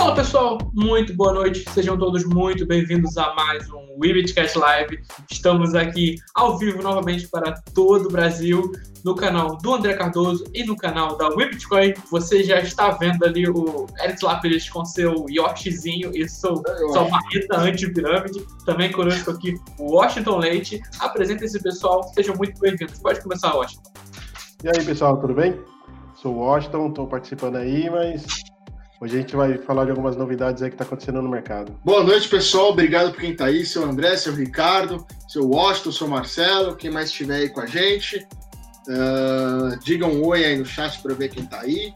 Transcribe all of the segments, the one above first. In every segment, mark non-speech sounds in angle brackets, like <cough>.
Fala pessoal, muito boa noite, sejam todos muito bem-vindos a mais um Webitcast Live. Estamos aqui ao vivo novamente para todo o Brasil, no canal do André Cardoso e no canal da Webitcoin. Você já está vendo ali o Eric Lápis com seu Yoshizinho e seu, sua marreta anti-pirâmide. Também conosco aqui o Washington Leite. Apresenta esse pessoal, sejam muito bem-vindos. Pode começar, Washington. E aí pessoal, tudo bem? Sou o Washington, estou participando aí, mas Hoje a gente vai falar de algumas novidades aí que está acontecendo no mercado. Boa noite, pessoal. Obrigado por quem está aí. Seu André, seu Ricardo, seu Washington, seu Marcelo, quem mais estiver aí com a gente. Uh, digam um oi aí no chat para ver quem está aí.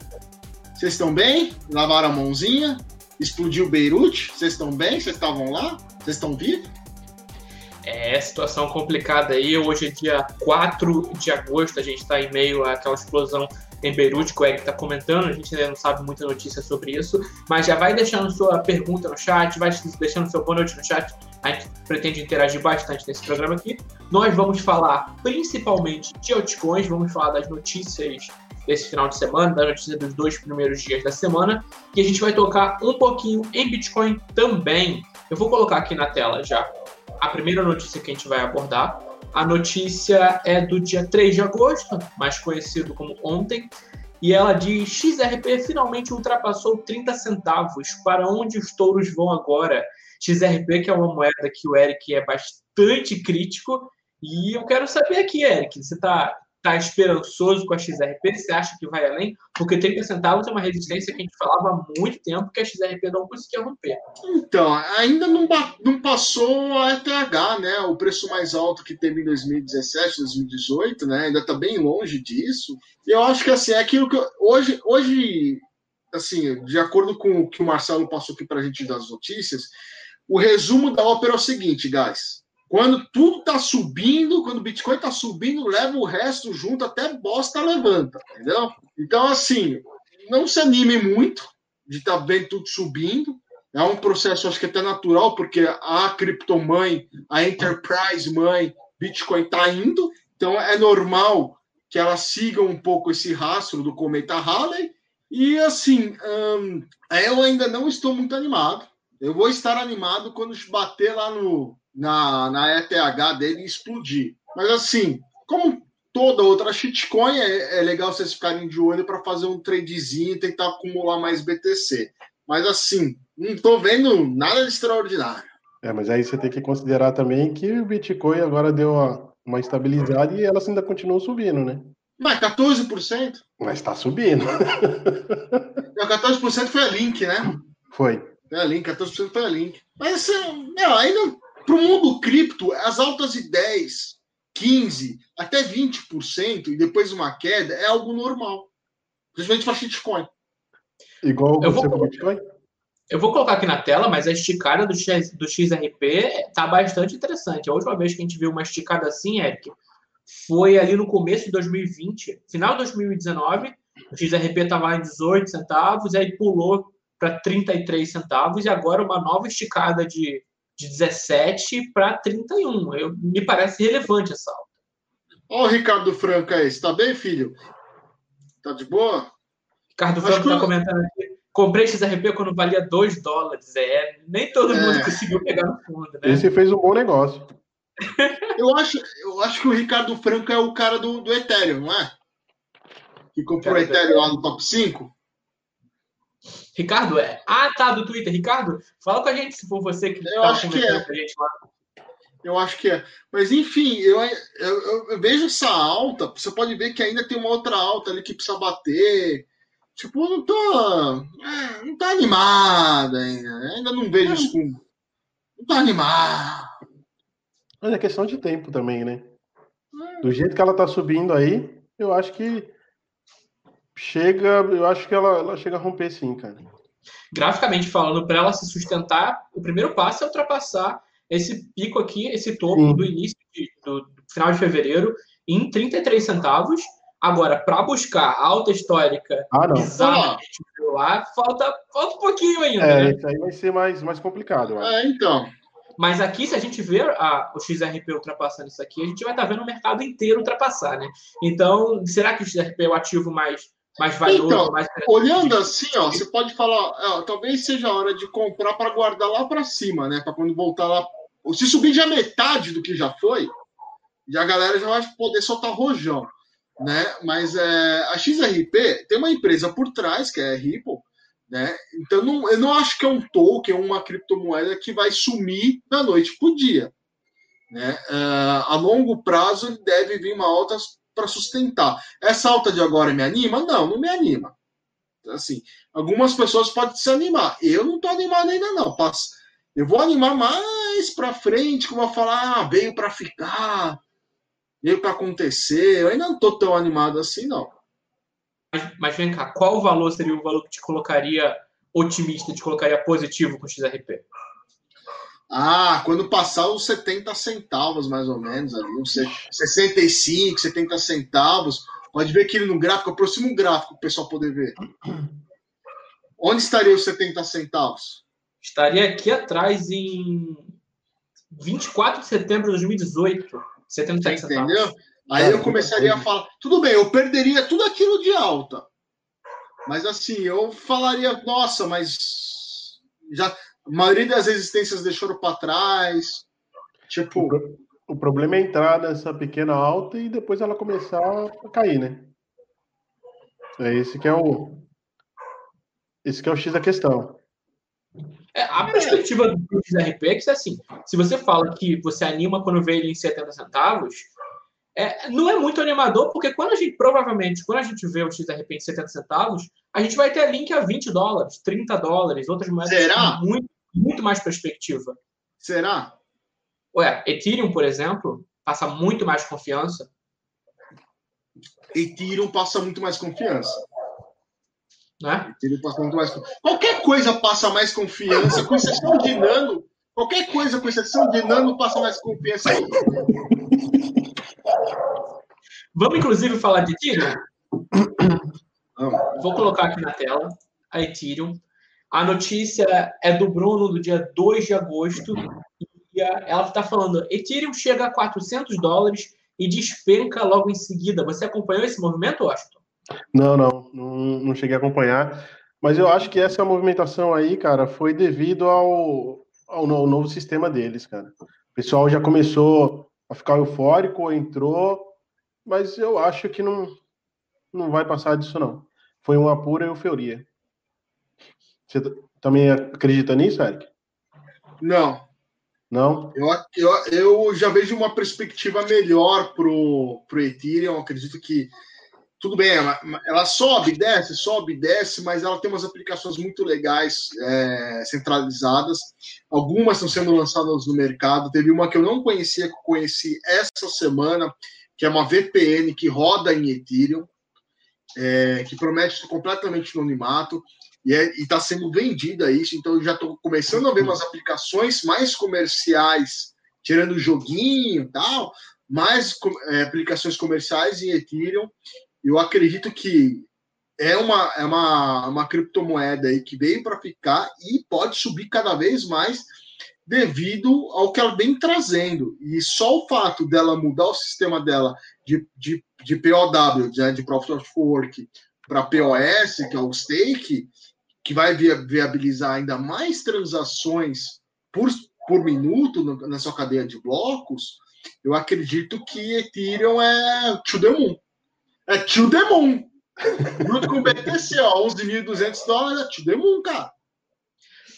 Vocês estão bem? Lavaram a mãozinha? Explodiu Beirute? Vocês estão bem? Vocês estavam lá? Vocês estão vivos? É, situação complicada aí. Hoje é dia 4 de agosto, a gente está em meio àquela explosão em Beirute, que o Eric está comentando, a gente ainda não sabe muita notícia sobre isso, mas já vai deixando sua pergunta no chat, vai deixando seu boa noite no chat, a gente pretende interagir bastante nesse programa aqui. Nós vamos falar principalmente de altcoins, vamos falar das notícias desse final de semana, da notícia dos dois primeiros dias da semana, e a gente vai tocar um pouquinho em Bitcoin também. Eu vou colocar aqui na tela já a primeira notícia que a gente vai abordar, a notícia é do dia 3 de agosto, mais conhecido como ontem, e ela diz: XRP finalmente ultrapassou 30 centavos. Para onde os touros vão agora? XRP, que é uma moeda que o Eric é bastante crítico. E eu quero saber aqui, Eric, você está está esperançoso com a XRP? Você acha que vai além? Porque 30 centavos é uma resistência que a gente falava há muito tempo que a XRP não conseguia romper. Então, ainda não, não passou a ETH, né? O preço mais alto que teve em 2017, 2018, né? Ainda está bem longe disso. E eu acho que assim, é aquilo que eu, hoje, hoje, assim, de acordo com o que o Marcelo passou aqui para a gente das notícias, o resumo da ópera é o seguinte, guys. Quando tudo está subindo, quando o Bitcoin está subindo, leva o resto junto, até bosta levanta, entendeu? Então, assim, não se anime muito de estar tá vendo tudo subindo. É um processo, acho que até natural, porque a criptomãe, a enterprise mãe, Bitcoin está indo. Então, é normal que ela siga um pouco esse rastro do cometa Halley. E, assim, hum, eu ainda não estou muito animado. Eu vou estar animado quando bater lá no na, na ETH dele explodir. Mas assim, como toda outra shitcoin, é, é legal vocês ficarem de olho para fazer um tradezinho e tentar acumular mais BTC. Mas assim, não estou vendo nada de extraordinário. É, mas aí você tem que considerar também que o Bitcoin agora deu uma, uma estabilidade e ela ainda continua subindo, né? Mas 14%? Mas está subindo. <laughs> Não, 14% foi a Link, né? Foi. Foi a Link, 14% foi a Link. Mas assim, não, ainda para o mundo cripto, as altas de 10, 15, até 20% e depois uma queda é algo normal. Principalmente para shitcoin. Igual eu você vou, Bitcoin? Eu vou colocar aqui na tela, mas a esticada do, X, do XRP tá bastante interessante. A última vez que a gente viu uma esticada assim, Eric, foi ali no começo de 2020, final de 2019. O XRP estava em 18 centavos, aí pulou para 33 centavos e agora uma nova esticada de de 17 para 31. Eu, me parece relevante essa alta. Ó, o Ricardo Franco aí, está bem, filho? Tá de boa? Ricardo Franco está que... comentando aqui. Comprei XRP quando valia 2 dólares. É, nem todo é. mundo conseguiu pegar no fundo, né? Esse fez um bom negócio. <laughs> eu, acho, eu acho que o Ricardo Franco é o cara do, do Ethereum, não é? Que comprou o Ethereum lá no top 5. Ricardo, é. Ah, tá, do Twitter. Ricardo, fala com a gente se for você que eu tá acho que é. com a gente lá. Eu acho que é. Mas, enfim, eu, eu, eu, vejo essa alta. Você pode ver que ainda tem uma outra alta ali que precisa bater. Tipo, não tô. É, não tá animada ainda. Ainda não vejo isso com. Não tá animado. Mas é questão de tempo também, né? É. Do jeito que ela tá subindo aí, eu acho que chega, eu acho que ela, ela chega a romper sim, cara. Graficamente falando, para ela se sustentar, o primeiro passo é ultrapassar esse pico aqui, esse topo sim. do início de, do, do, final de fevereiro em 33 centavos. Agora, para buscar alta histórica ah, bizarra ah. lá, falta, falta um pouquinho ainda. É, né? isso aí vai ser mais, mais complicado. É, então. Mas aqui, se a gente ver a, o XRP ultrapassando isso aqui, a gente vai estar tá vendo o mercado inteiro ultrapassar, né? Então, será que o XRP é o ativo mais mais valioso, então, mais olhando assim, ó, você pode falar, ó, talvez seja a hora de comprar para guardar lá para cima, né? Para quando voltar lá, se subir já metade do que já foi, já a galera já vai poder soltar rojão, né? Mas é, a XRP tem uma empresa por trás que é a Ripple, né? Então não, eu não acho que é um token, uma criptomoeda que vai sumir da noite para o dia. Né? Uh, a longo prazo deve vir uma alta para sustentar. Essa alta de agora me anima? Não, não me anima. Assim, algumas pessoas podem se animar. Eu não estou animado ainda não. Eu vou animar mais para frente, que eu vou falar, ah, veio para ficar, veio para acontecer. Eu ainda não estou tão animado assim, não. Mas, mas, vem cá, qual valor seria o valor que te colocaria otimista, te colocaria positivo com o XRP? Ah, quando passar os 70 centavos, mais ou menos, ali, uns 65, 70 centavos. Pode ver aqui no gráfico, aproxima um gráfico para o pessoal poder ver. Onde estaria os 70 centavos? Estaria aqui atrás em 24 de setembro de 2018. 77 centavos. Entendeu? Aí eu começaria a falar, tudo bem, eu perderia tudo aquilo de alta. Mas assim, eu falaria, nossa, mas já a maioria das existências deixaram para trás. Tipo. O problema é entrar nessa pequena alta e depois ela começar a cair, né? É esse que é o. Esse que é o X da questão. É, a perspectiva do XRP é que, assim, se você fala que você anima quando vê ele em 70 centavos, é, não é muito animador, porque quando a gente, provavelmente, quando a gente vê o XRP em 70 centavos, a gente vai ter link a 20 dólares, 30 dólares, outras moedas Será? muito muito mais perspectiva. Será? Ué, Ethereum, por exemplo, passa muito mais confiança. Ethereum passa muito mais confiança. Né? Ethereum passa muito mais Qualquer coisa passa mais confiança, com exceção de Nano. Qualquer coisa, com exceção de Nano, passa mais confiança. Vamos, inclusive, falar de Ethereum? Vou colocar aqui na tela a Ethereum. A notícia é do Bruno, do dia 2 de agosto. E ela está falando: Ethereum chega a 400 dólares e despenca logo em seguida. Você acompanhou esse movimento, Washington? Não, não, não, não cheguei a acompanhar. Mas eu acho que essa movimentação aí, cara, foi devido ao, ao, novo sistema deles, cara. O pessoal já começou a ficar eufórico, entrou, mas eu acho que não, não vai passar disso, não. Foi uma pura euforia. Você também acredita nisso, Eric? Não. Não? Eu, eu, eu já vejo uma perspectiva melhor pro, pro Ethereum. acredito que tudo bem, ela, ela sobe, desce, sobe, desce, mas ela tem umas aplicações muito legais é, centralizadas. Algumas estão sendo lançadas no mercado. Teve uma que eu não conhecia, que eu conheci essa semana, que é uma VPN que roda em Ethereum, é, que promete completamente anonimato e é, está sendo vendida isso, então eu já estou começando a ver umas aplicações mais comerciais, tirando o joguinho e tal, mais é, aplicações comerciais em Ethereum. Eu acredito que é uma, é uma, uma criptomoeda aí que veio para ficar e pode subir cada vez mais devido ao que ela vem trazendo. E só o fato dela mudar o sistema dela de, de, de POW, de, né, de Profit of Work, para POS, que é o stake, que vai viabilizar ainda mais transações por, por minuto na sua cadeia de blocos, eu acredito que Ethereum é to the moon. É to the moon. <laughs> Junto com o BTC, ó, 11.200 dólares é to the moon, cara.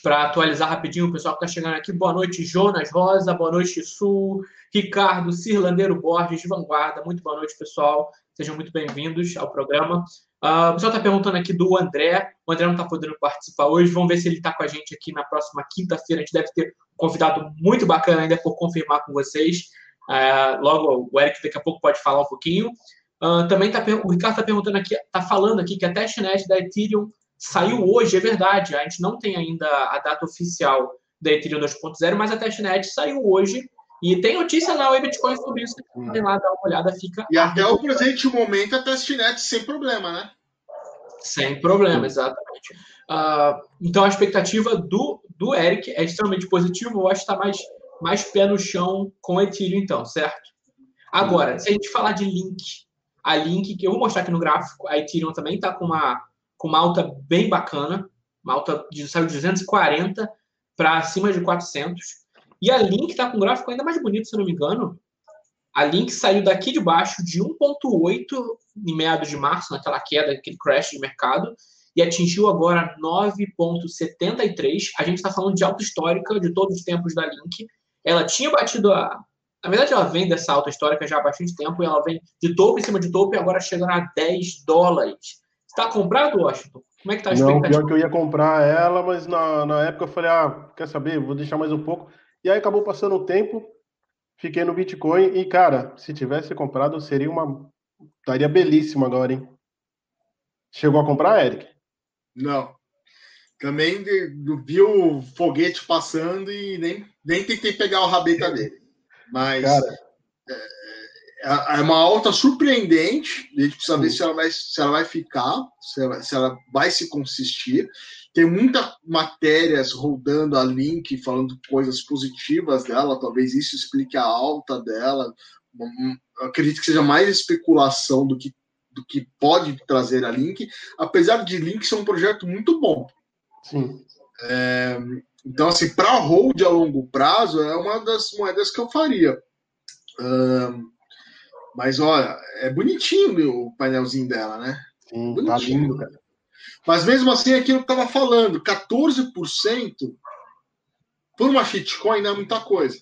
Para atualizar rapidinho, o pessoal que está chegando aqui, boa noite, Jonas Rosa, boa noite, Sul, Ricardo, Cirlandeiro Borges, Vanguarda, muito boa noite, pessoal. Sejam muito bem-vindos ao programa. Uh, o pessoal está perguntando aqui do André. O André não está podendo participar hoje. Vamos ver se ele está com a gente aqui na próxima quinta-feira. A gente deve ter um convidado muito bacana ainda por confirmar com vocês. Uh, logo, o Eric daqui a pouco pode falar um pouquinho. Uh, também tá, o Ricardo está perguntando aqui, está falando aqui que a testnet da Ethereum saiu hoje, é verdade. A gente não tem ainda a data oficial da Ethereum 2.0, mas a testnet saiu hoje e tem notícia na Web Bitcoin sobre isso. Tem lá, dá uma olhada, fica. E até o presente momento a testnet sem problema, né? Sem problema, exatamente. Uh, então a expectativa do, do Eric é extremamente positiva. Eu acho que está mais, mais pé no chão com o Ethereum, então, certo? Agora, se a gente falar de link, A Link, que eu vou mostrar aqui no gráfico, a Ethereum também está com uma, com uma alta bem bacana, uma alta de, saiu de 240 para acima de 400. E a Link está com um gráfico ainda mais bonito, se não me engano. A Link saiu daqui de baixo de 1,8 em meados de março, naquela queda, aquele crash de mercado, e atingiu agora 9,73. A gente está falando de alta histórica de todos os tempos da Link. Ela tinha batido a. Na verdade, ela vem dessa alta histórica já há bastante tempo, e ela vem de topo em cima de topo e agora chegando a 10 dólares. Está comprado, Washington? Como é que tá a Não, pior que eu ia comprar ela, mas na, na época eu falei, ah, quer saber, vou deixar mais um pouco. E aí acabou passando o tempo, fiquei no Bitcoin e, cara, se tivesse comprado, seria uma... Estaria belíssimo agora, hein? Chegou a comprar, Eric? Não. Também vi o foguete passando e nem, nem tentei pegar o rabeta dele. Mas cara, é, é uma alta surpreendente. A gente precisa ver se ela vai, se ela vai ficar, se ela, se ela vai se consistir. Tem muitas matérias rodando a link falando coisas positivas dela, talvez isso explique a alta dela. Eu acredito que seja mais especulação do que, do que pode trazer a link, apesar de link ser um projeto muito bom. Sim. É, então, assim, para hold a longo prazo, é uma das moedas que eu faria. Um, mas olha, é bonitinho o painelzinho dela, né? Sim, tá bonitinho. tá lindo, cara. Mas mesmo assim, é aquilo que eu estava falando, 14% por uma shitcoin não é muita coisa.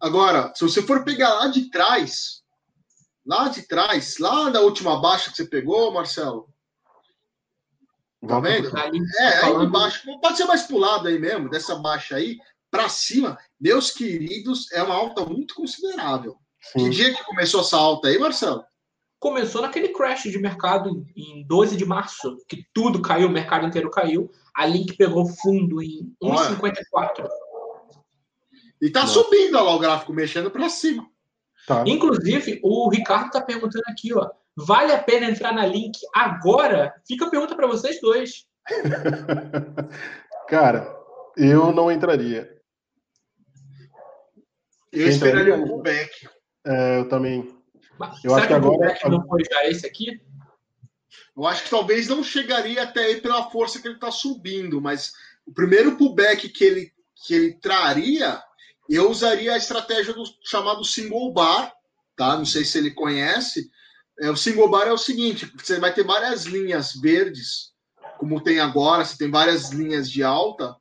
Agora, se você for pegar lá de trás, lá de trás, lá da última baixa que você pegou, Marcelo. Tá vendo? É, aí embaixo. Pode ser mais pulado aí mesmo, dessa baixa aí, para cima, meus queridos, é uma alta muito considerável. Sim. Que dia que começou essa alta aí, Marcelo? começou naquele crash de mercado em 12 de março, que tudo caiu, o mercado inteiro caiu. A Link pegou fundo em 1,54. E tá Não. subindo lá o gráfico, mexendo para cima. Tá. Inclusive, o Ricardo tá perguntando aqui, ó. Vale a pena entrar na Link agora? Fica a pergunta para vocês dois. <laughs> Cara, eu não entraria. Eu esperaria um pullback. É, eu também. Mas, eu acho que, agora não foi já esse aqui? Eu acho que talvez não chegaria até aí pela força que ele está subindo, mas o primeiro pullback que ele, que ele traria, eu usaria a estratégia do chamado single bar, tá? Não sei se ele conhece. É, o single bar é o seguinte: você vai ter várias linhas verdes, como tem agora, você tem várias linhas de alta,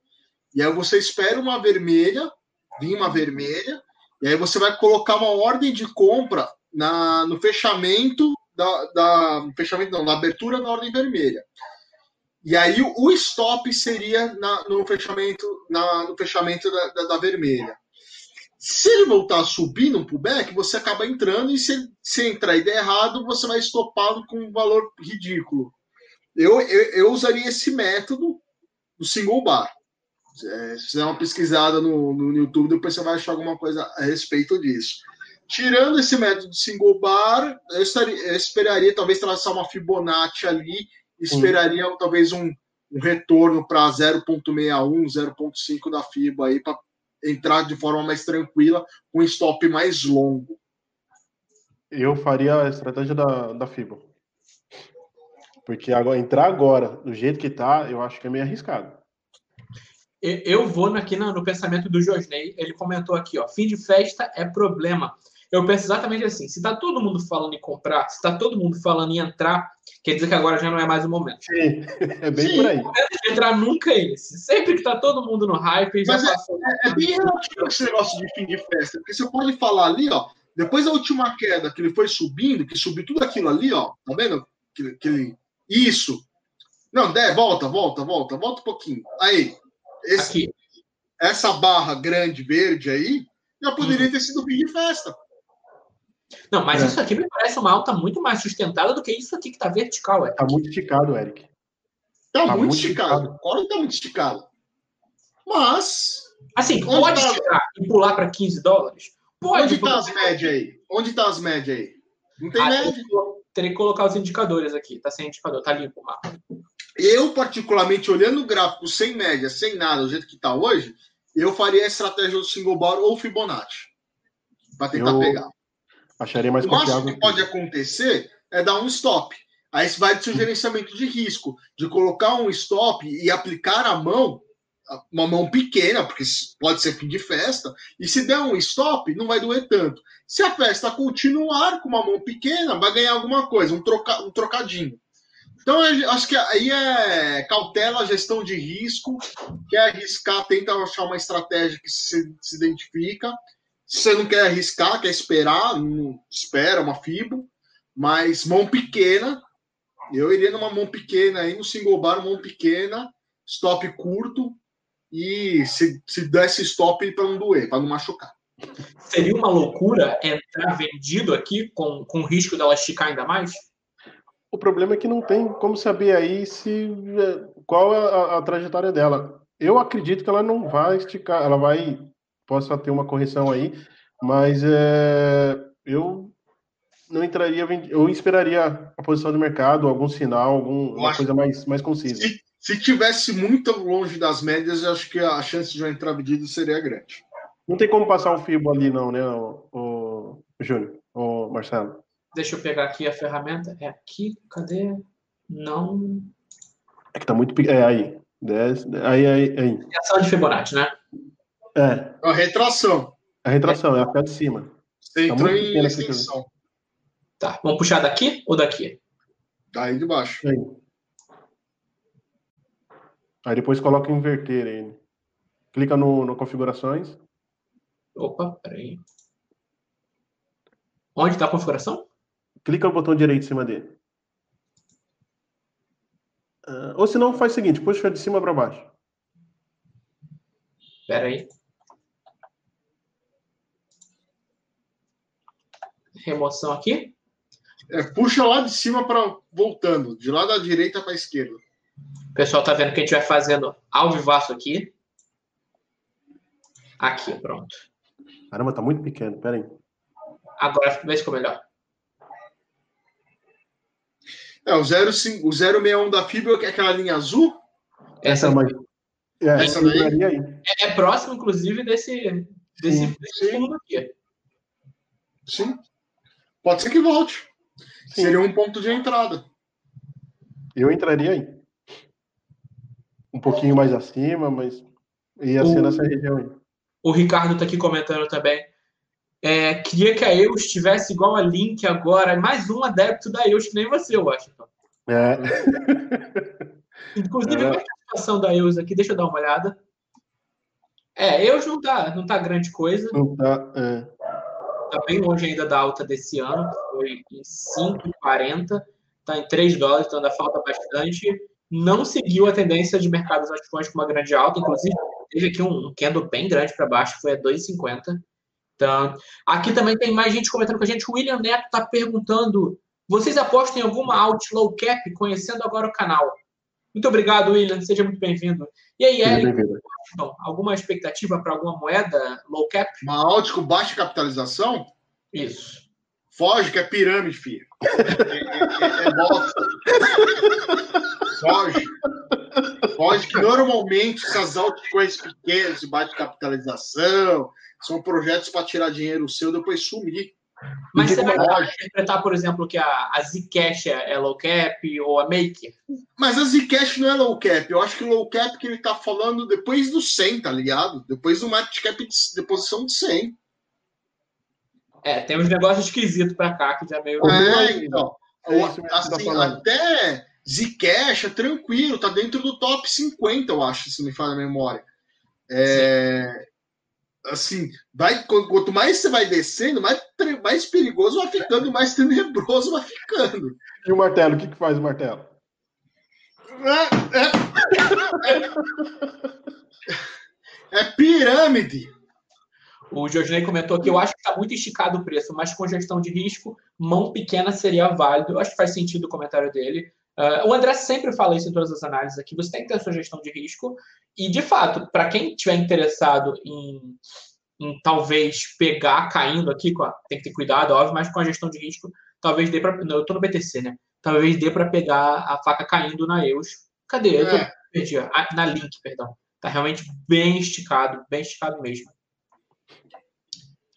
e aí você espera uma vermelha, vir uma vermelha, e aí você vai colocar uma ordem de compra na, no fechamento da, da fechamento não, na abertura da ordem vermelha. E aí o stop seria na, no fechamento na, no fechamento da, da, da, vermelha. Se ele voltar a subir no pullback, você acaba entrando e se, se entrar e der errado, você vai estopado com um valor ridículo. Eu, eu, eu usaria esse método do single bar. É, se fizer uma pesquisada no, no YouTube, depois você vai achar alguma coisa a respeito disso. Tirando esse método de single bar, eu, estaria, eu esperaria talvez traçar uma Fibonacci ali, esperaria hum. talvez um, um retorno para 0.61, 0.5 da FIBA aí para entrar de forma mais tranquila, com um stop mais longo. Eu faria a estratégia da, da FIBA. Porque agora, entrar agora, do jeito que tá, eu acho que é meio arriscado. Eu vou aqui no, no pensamento do Josney. Ele comentou aqui, ó, fim de festa é problema eu penso exatamente assim: se está todo mundo falando em comprar, se está todo mundo falando em entrar, quer dizer que agora já não é mais o momento. Sim, é bem Sim, por aí. O momento de entrar nunca é esse. Sempre que está todo mundo no hype, já Mas é, passou. É, é bem relativo esse negócio de fim de festa, porque você pode falar ali, ó, depois da última queda que ele foi subindo, que subiu tudo aquilo ali, ó, tá vendo? Que, que Isso. Não, der, volta, volta, volta, volta um pouquinho. Aí, esse, Aqui. essa barra grande verde aí já poderia hum. ter sido fim de festa. Não, mas é. isso aqui me parece uma alta muito mais sustentada do que isso aqui que está vertical, Eric. Tá muito esticado, Eric. Tá, tá muito, esticado. Agora está muito esticado. Mas. Assim, pode tá... esticar e pular para 15 dólares? Pode. Onde está as médias aí? Onde está as médias aí? Não tem ah, média. Teria que colocar os indicadores aqui. Tá sem indicador, tá limpo o mapa. Eu, particularmente, olhando o gráfico sem média, sem nada, do jeito que está hoje, eu faria a estratégia do single bar ou Fibonacci. Para tentar eu... pegar. Acharia mais O máximo confiável. que pode acontecer é dar um stop. Aí você vai do seu gerenciamento de risco, de colocar um stop e aplicar a mão, uma mão pequena, porque pode ser fim de festa, e se der um stop, não vai doer tanto. Se a festa continuar com uma mão pequena, vai ganhar alguma coisa, um, troca, um trocadinho. Então, acho que aí é cautela, gestão de risco, quer arriscar, tenta achar uma estratégia que se, se identifica. Se você não quer arriscar, quer esperar, não, espera uma FIBO, mas mão pequena, eu iria numa mão pequena aí, no single bar, mão pequena, stop curto, e se, se desse stop para não doer, para não machucar. Seria uma loucura entrar vendido aqui com, com risco dela esticar ainda mais? O problema é que não tem como saber aí se qual é a, a, trajetória dela. Eu acredito que ela não vai esticar, ela vai possa ter uma correção aí, mas é, eu não entraria, eu esperaria a posição do mercado, algum sinal, alguma coisa mais, mais concisa. Se, se tivesse muito longe das médias, eu acho que a chance de eu entrar vendido seria grande. Não tem como passar o FIBO ali, não, né, o, o Júnior, o Marcelo? Deixa eu pegar aqui a ferramenta. É aqui, cadê? Não. É que tá muito. É aí. Desce, aí, aí, aí. Ação de Fibonacci, né? É. A retração. A retração, é, é a pé de cima. Você tá entrou em extensão. Tá, vamos puxar daqui ou daqui? Daí de baixo. Aí. aí depois coloca inverter aí. Clica no, no configurações. Opa, peraí. Onde está a configuração? Clica no botão direito em cima dele. Uh, ou se não, faz o seguinte, puxa de cima para baixo. Espera aí. Remoção aqui. É, puxa lá de cima para voltando, de lá da direita para a esquerda. O pessoal tá vendo que a gente vai fazendo ao vivaço aqui. Aqui, pronto. Caramba, tá muito pequeno, pera aí. Agora vê se ficou melhor. É, o, 0, o 061 da Fibra, que é aquela linha azul. Essa, Essa, é, essa daí? aí. É, é, próximo, inclusive, desse, desse, Sim. desse fundo aqui. Sim. Pode ser que volte. Sim. Seria um ponto de entrada. Eu entraria aí. Um pouquinho mais acima, mas ia ser O- nessa região aí. O Ricardo tá aqui comentando também. É, queria que a EUS tivesse igual a Link agora, mais um adepto da EUS, que nem você, Washington. É. <laughs> Inclusive, É. é a situação da EUS aqui? Deixa eu dar uma olhada. É, EUS não tá, não tá grande coisa. Não tá, é. Tá bem longe ainda da alta desse ano. Foi em 5,40. Tá em 3 dólares, então ainda falta bastante. Não seguiu a tendência de mercados ações com uma grande alta. Inclusive, teve aqui um candle bem grande para baixo, foi a 2,50. Então, aqui também tem mais gente comentando com a gente. O William Neto está perguntando: vocês apostam em alguma alt low cap, conhecendo agora o canal? Muito obrigado, William. Seja muito bem-vindo. E aí, Eric. Então, alguma expectativa para alguma moeda low cap? Uma alt com baixa capitalização, Isso. foge que é pirâmide, filho. É, é, é, é bosta. Foge. Foge que normalmente essas altcoins pequenas de baixa capitalização são projetos para tirar dinheiro seu e depois sumir. Mas você vai interpretar, por exemplo, que a, a Zcash é é low cap ou a Maker? Mas a Zcash não é low cap. Eu acho que low cap que ele tá falando depois do 100, tá ligado? Depois do market cap de, de posição de 100. É, tem uns negócios esquisitos para cá que já meio. Ô, É, então. É tá assim, falando. até Zcash é tranquilo, tá dentro do top 50, eu acho, se me falha a memória. É, assim, vai, qu- quanto mais você vai descendo, mais, mais perigoso vai ficando, mais tenebroso vai ficando. E o martelo, o que, que faz o martelo? É, é- é pirâmide. O Jorginei comentou que eu acho que está muito esticado o preço, mas com gestão de risco, mão pequena seria válido. Eu acho que faz sentido o comentário dele. Ah, o André sempre fala isso em todas as análises aqui. Você tem que ter a sua gestão de risco. E, de fato, para quem estiver interessado em, em talvez pegar caindo aqui, com a- tem que ter cuidado, óbvio, mas com a gestão de risco, talvez dê para. Eu estou no BTC, né? Talvez dê para pegar a faca caindo na EUS. Cadê? Eu tô, É. perdi. Na Link, perdão. Tá realmente bem esticado, bem esticado mesmo.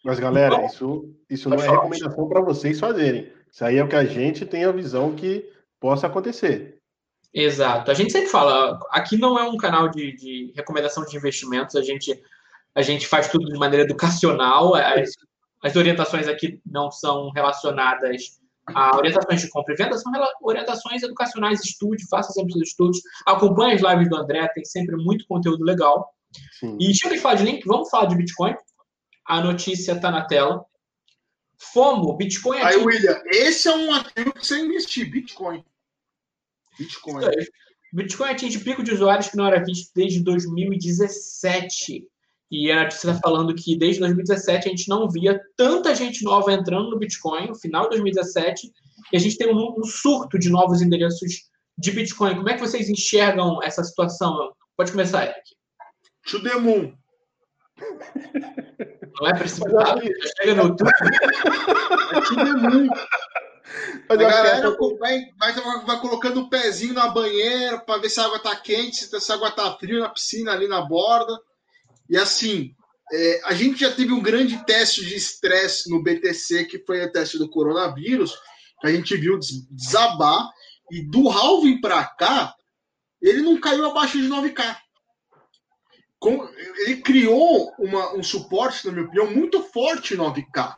Mas, galera, então, isso, isso não é recomendação para vocês fazerem. Isso aí é o que a gente tem a visão que possa acontecer. Exato. A gente sempre fala, aqui não é um canal de, de recomendação de investimentos, a gente, a gente faz tudo de maneira educacional. As, as orientações aqui não são relacionadas a orientações de compra e venda, são orientações educacionais, estude, faça sempre os estudos, acompanhe as lives do André, tem sempre muito conteúdo legal. Sim. E chega de falar de link, vamos falar de Bitcoin. A notícia está na tela. FOMO, Bitcoin. Aí, William, esse é um ativo que você investir, Bitcoin. Bitcoin. Bitcoin atinge pico de usuários que não era visto desde 2017. E a notícia está falando que desde 2017 a gente não via tanta gente nova entrando no Bitcoin, no final de 2017, e a gente tem um, um surto de novos endereços de Bitcoin. Como é que vocês enxergam essa situação? Pode começar, Eric. To the moon. Não é precipitado? Chega no YouTube. É to the moon. Mas a galera vai, vai, vai, colocando o pezinho na banheira para ver se a água tá quente, se a água tá fria na piscina ali na borda. E assim, é, a gente já teve um grande teste de estresse no BTC, que foi o teste do coronavírus, que a gente viu desabar, e do halving para cá, ele não caiu abaixo de 9K. Com, ele criou uma, um suporte, na minha opinião, muito forte em 9K.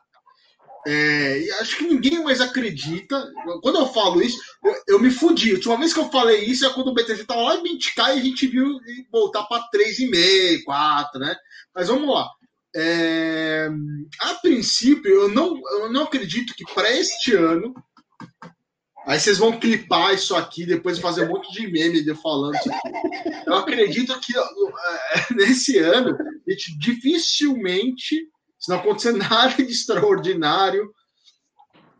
É, acho que ninguém mais acredita. Quando eu falo isso, eu, eu, me fudi. A última vez que eu falei isso é quando o BTC estava lá em 20k e a gente viu voltar para 3,5, 4, né? Mas vamos lá. É, a princípio, eu não, eu não acredito que para este ano. Aí vocês vão clipar isso aqui, depois fazer um monte de meme de falando isso aqui. Eu acredito que é, <laughs> nesse ano, a gente dificilmente se não acontecer <laughs> nada de extraordinário,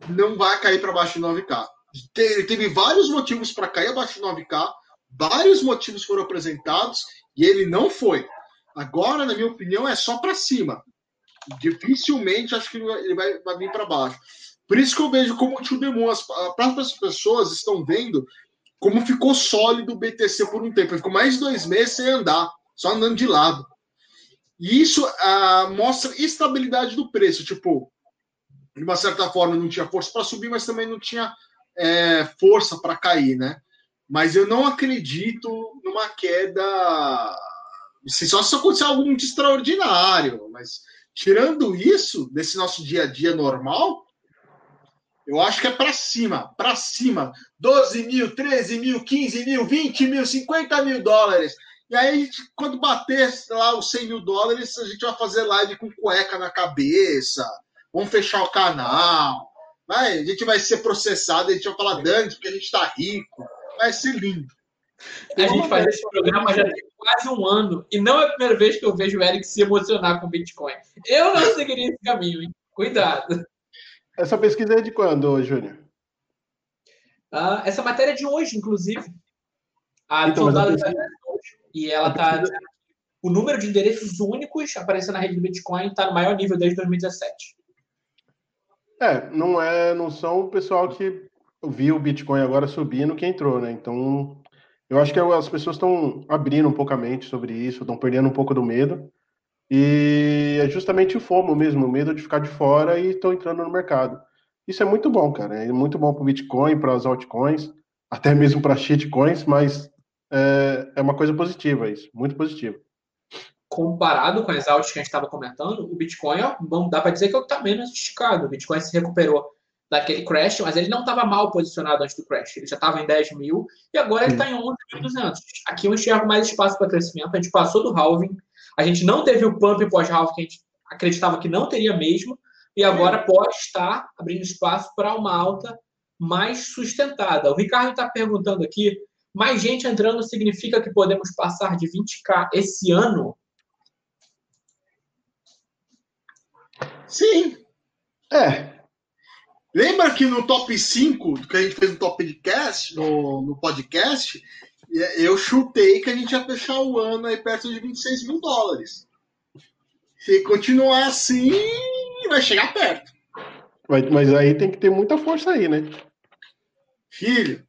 não vai cair para baixo de 9K. Ele teve vários motivos para cair abaixo de 9K, vários motivos foram apresentados e ele não foi. Agora, na minha opinião, é só para cima. Dificilmente acho que ele vai, vai vir para baixo. Por isso que eu vejo como o Tio Demon, as próprias pessoas estão vendo como ficou sólido o BTC por um tempo. Ficou mais de dois meses sem andar, só andando de lado. E isso ah, mostra estabilidade do preço. Tipo, de uma certa forma, não tinha força para subir, mas também não tinha é, força para cair, né? Mas eu não acredito numa queda. Se só se acontecer algo muito extraordinário. Mas tirando isso, desse nosso dia a dia normal, eu acho que é para cima, para cima. 12 mil, 13 mil, 15 mil, 20 mil, 50 mil dólares. E aí, quando bater lá os 100 mil dólares, a gente vai fazer live com cueca na cabeça, vamos fechar o canal, vai, a gente vai ser processado, a gente vai falar Dani, porque a gente tá rico, vai ser lindo. A gente faz esse programa já tem quase um ano e não é a primeira vez que eu vejo o Eric se emocionar com Bitcoin. Eu não seguiria esse caminho, hein? Cuidado. Essa pesquisa é de quando, Júnior? Ah, essa matéria é de hoje, inclusive. A então, pesquisa e ela está. O número de endereços únicos aparecendo na rede do Bitcoin está no maior nível desde 2017. É, não é, não são o pessoal que viu o Bitcoin agora subindo que entrou, né? Então, eu acho que as pessoas estão abrindo um pouco a mente sobre isso, estão perdendo um pouco do medo. E é justamente o FOMO mesmo, o medo de ficar de fora e estão entrando no mercado. Isso é muito bom, cara. É muito bom para o Bitcoin, para as altcoins, até <laughs> mesmo para shitcoins, mas é, é uma coisa positiva isso, muito positiva. Comparado com as altas que a gente estava comentando, o Bitcoin, ó, dá para dizer que é está menos esticado. O Bitcoin se recuperou daquele crash, mas ele não estava mal posicionado antes do crash. Ele já estava em 10 mil e agora ele está em 11.200. Aqui eu enxergo mais espaço para crescimento. A gente passou do halving, a gente não teve o pump pós-halving que a gente acreditava que não teria mesmo, e agora pode estar abrindo espaço para uma alta mais sustentada. O Ricardo está perguntando aqui mais gente entrando significa que podemos passar de 20k esse ano? Sim. É. Lembra que no top 5 que a gente fez no top podcast, no, no podcast, eu chutei que a gente ia fechar o ano aí perto de 26 mil dólares. Se continuar assim, vai chegar perto. Mas, mas aí tem que ter muita força aí, né? Filho,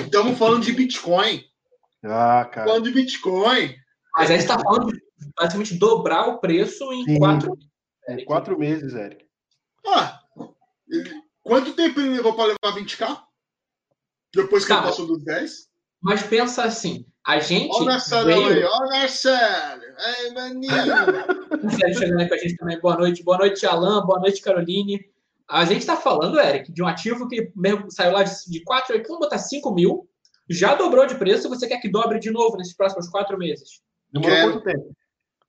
Estamos falando de Bitcoin. Ah, cara. Falando de Bitcoin. Mas aí está falando de basicamente dobrar o preço em Sim. quatro. Eric. Quatro meses, Eric. Ah, quanto tempo ele levou para levar 20k? Depois que tá, ele passou dos 10? Mas pensa assim, a gente. Olha o Marcelo veio... aí, olha o Marcelo. Ei, maninho. Marcelo chegando aí com a gente também. Boa noite. Boa noite, Alan. Boa noite, Caroline. A gente está falando, Eric, de um ativo que saiu lá de 4, vamos botar 5 mil, já dobrou de preço, você quer que dobre de novo nesses próximos quatro meses? Demorou quanto tempo?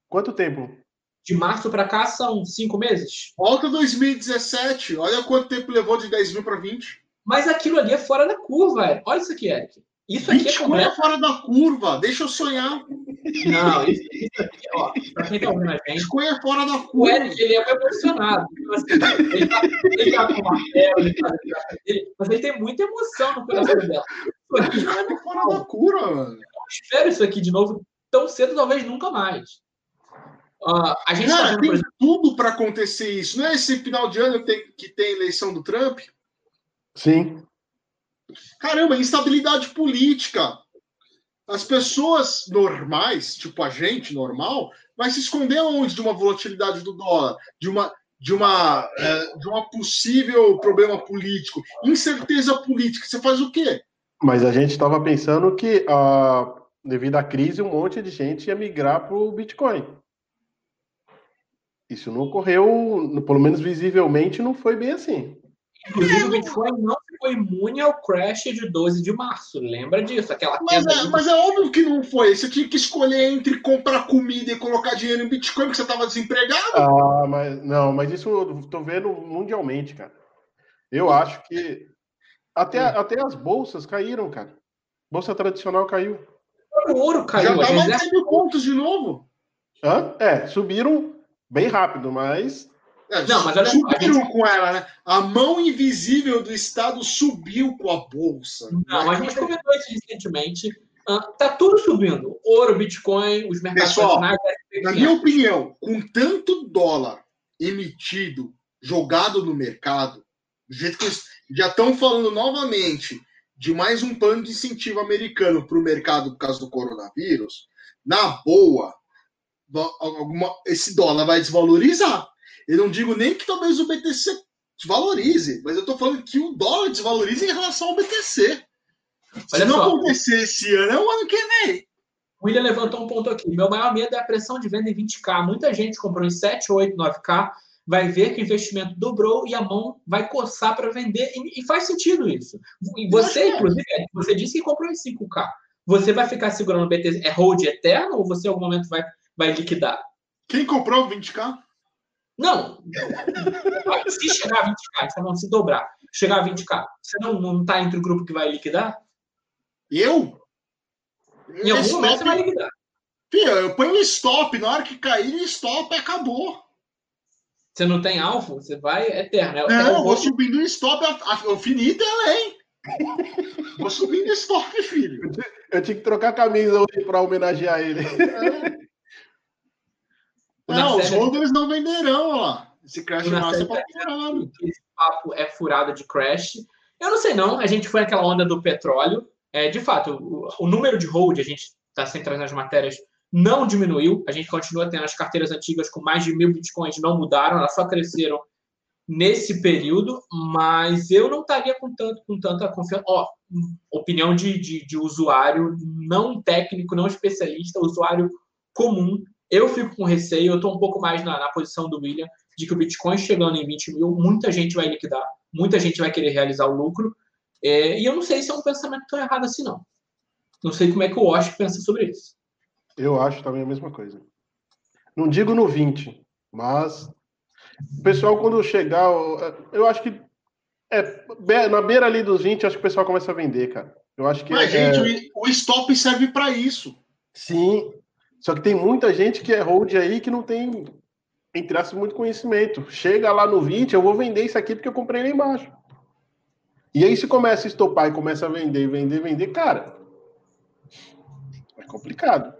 Quanto tempo? De março para cá são cinco meses. Volta 2017. Olha quanto tempo levou de 10 mil para 20. Mas aquilo ali é fora da curva, Eric. Olha isso aqui, Eric. Isso aqui Bitcoin é, completo... é fora da curva. Deixa eu sonhar. Não, isso, isso aqui, ó, pra quem tá ouvindo a gente. Bitcoin é fora da curva. O Eric, ele é emocionado. Então, assim, ele, tá, ele tá com martelo, ele tá dele, mas ele tem muita emoção no coração dela. Isso aqui é fora da curva, mano. Eu espero isso aqui de novo tão cedo, talvez nunca mais. Uh, a gente Cara, tá tem exemplo... tudo para acontecer isso. Não é esse final de ano que tem, que tem eleição do Trump? Sim. Caramba, instabilidade política. As pessoas normais, tipo a gente normal, vai se esconder onde de uma volatilidade do dólar, de uma de uma é, de uma possível problema político, incerteza política. Você faz o quê? Mas a gente estava pensando que uh, devido à crise um monte de gente ia migrar para o Bitcoin. Isso não ocorreu, pelo menos visivelmente, não foi bem assim. Inclusive, o Bitcoin não ficou imune ao crash de 12 de março. Lembra disso? Aquela mas, é, de... mas é óbvio que não foi. Você tinha que escolher entre comprar comida e colocar dinheiro em Bitcoin porque você estava desempregado. Ah, mas não, mas isso eu tô vendo mundialmente, cara. Eu acho que até, hum. até as bolsas caíram, cara. Bolsa tradicional caiu. O ouro caiu. Já tá mais de mil pontos de novo. Hã? É, subiram bem rápido, mas é, não, mas olha subiram gente... com ela, né? A mão invisível do Estado subiu com a bolsa. Não, a gente comentou isso recentemente. Uh, tá tudo subindo. Ouro, Bitcoin, os mercados Pessoal, na minha opinião, com tanto dólar emitido, jogado no mercado, do jeito que já estão falando novamente de mais um plano de incentivo americano para o mercado por causa do coronavírus, na boa, alguma, esse dólar vai desvalorizar. Eu não digo nem que talvez o BTC valorize, mas eu estou falando que o dólar desvaloriza em relação ao BTC. Se não acontecer esse ano, é o ano que vem. O William levantou um ponto aqui. Meu maior medo é a pressão de venda em 20K. Muita gente comprou em 7, 8, 9K, vai ver que o investimento dobrou e a mão vai coçar para vender. E, faz sentido isso. E você, inclusive, você disse que comprou em 5K. Você vai ficar segurando o BTC? É hold eterno ou você em algum momento vai, vai liquidar? Quem comprou 20K? Não. se chegar a 20k, você não se dobrar, chegar a 20k, você não, não tá entre o grupo que vai liquidar? Eu? Em algum stop... momento você vai liquidar. Fia, eu ponho stop, na hora que cair, stop acabou. Você não tem alvo, você vai eterno. É, não, é eu vou subindo um stop, o finito é além. vou subindo stop, filho. Eu tinha que trocar a camisa hoje para homenagear ele. É. Não, os holders não venderão, ó. Esse crash nosso é caralho. Esse papo é furado de crash. Eu não sei não, a gente foi aquela onda do petróleo. É, de fato, o, o número de hold, a gente está centrando nas matérias, não diminuiu. A gente continua tendo as carteiras antigas com mais de mil bitcoins, não mudaram, elas só cresceram nesse período, mas eu não estaria com, tanto, com tanta confiança. Ó, opinião de, de, de usuário não técnico, não especialista, usuário comum eu fico com receio, eu estou um pouco mais na, na, posição do William, de que o Bitcoin chegando em 20 mil, muita gente vai liquidar, muita gente vai querer realizar o lucro. É, e eu não sei se é um pensamento tão errado assim, não. Não sei como é que o Wash pensa sobre isso. Eu acho também a mesma coisa. Não digo no 20, mas o pessoal, quando chegar, eu acho que é, na beira ali dos 20, acho que o pessoal começa a vender, cara. Eu acho que Mas, é... gente, o stop serve para isso. Sim, só que tem muita gente que é hold aí que não tem, entre aspas, muito conhecimento. Chega lá no 20, eu vou vender isso aqui porque eu comprei lá embaixo. E aí, se começa a estopar e começa a vender, vender, vender, cara, é complicado.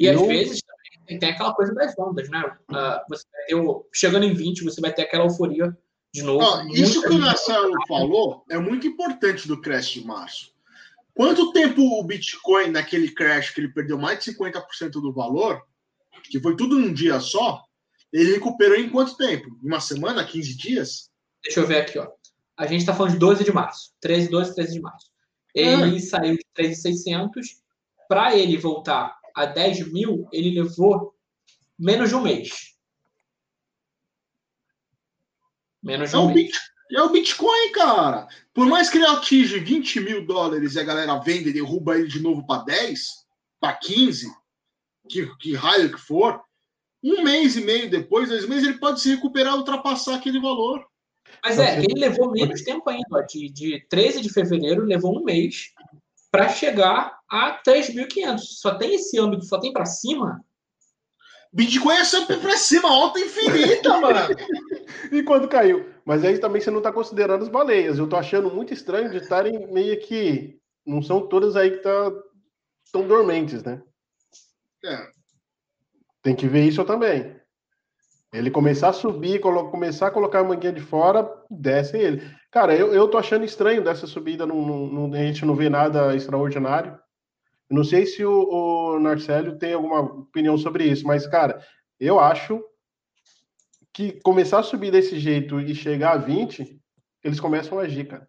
E eu... às vezes também tem aquela coisa das ondas, né? Uh, você ter o... chegando em 20, você vai ter aquela euforia de novo. Ah, isso que o Marcelo falou é muito importante do crash de março. Quanto tempo o Bitcoin, naquele crash que ele perdeu mais de 50% do valor, que foi tudo num dia só, Ele recuperou em quanto tempo? Uma semana, 15 dias? Deixa eu ver aqui, ó. A gente está falando de 12 de março. 13, 12, 13 de março. Ele é. saiu de 3,600. Para ele voltar a 10 mil, ele levou menos de um mês. Menos de é um mês. É o Bitcoin, cara. Por mais que ele atinja 20 mil dólares e a galera vende e derruba ele de novo para 10, para 15, que, que raio que for, um mês e meio depois, dois meses, ele pode se recuperar e ultrapassar aquele valor. Mas é, ele levou menos tempo ainda. De, de 13 de fevereiro, levou um mês para chegar a 3.500. Só tem esse âmbito, só tem para cima. Bitcoin é sempre para cima, alta infinita, mano. <laughs> e quando caiu? Mas aí também você não está considerando as baleias. Eu estou achando muito estranho de estarem meio que. Não são todas aí que tá, estão dormentes, né? É. Tem que ver isso também. Ele começar a subir, começar a colocar a manguinha de fora, desce ele. Cara, eu, eu tô achando estranho dessa subida, não, não, a gente não vê nada extraordinário. Não sei se o, o Narcélio tem alguma opinião sobre isso, mas, cara, eu acho que começar a subir desse jeito e chegar a 20, eles começam a agir, cara.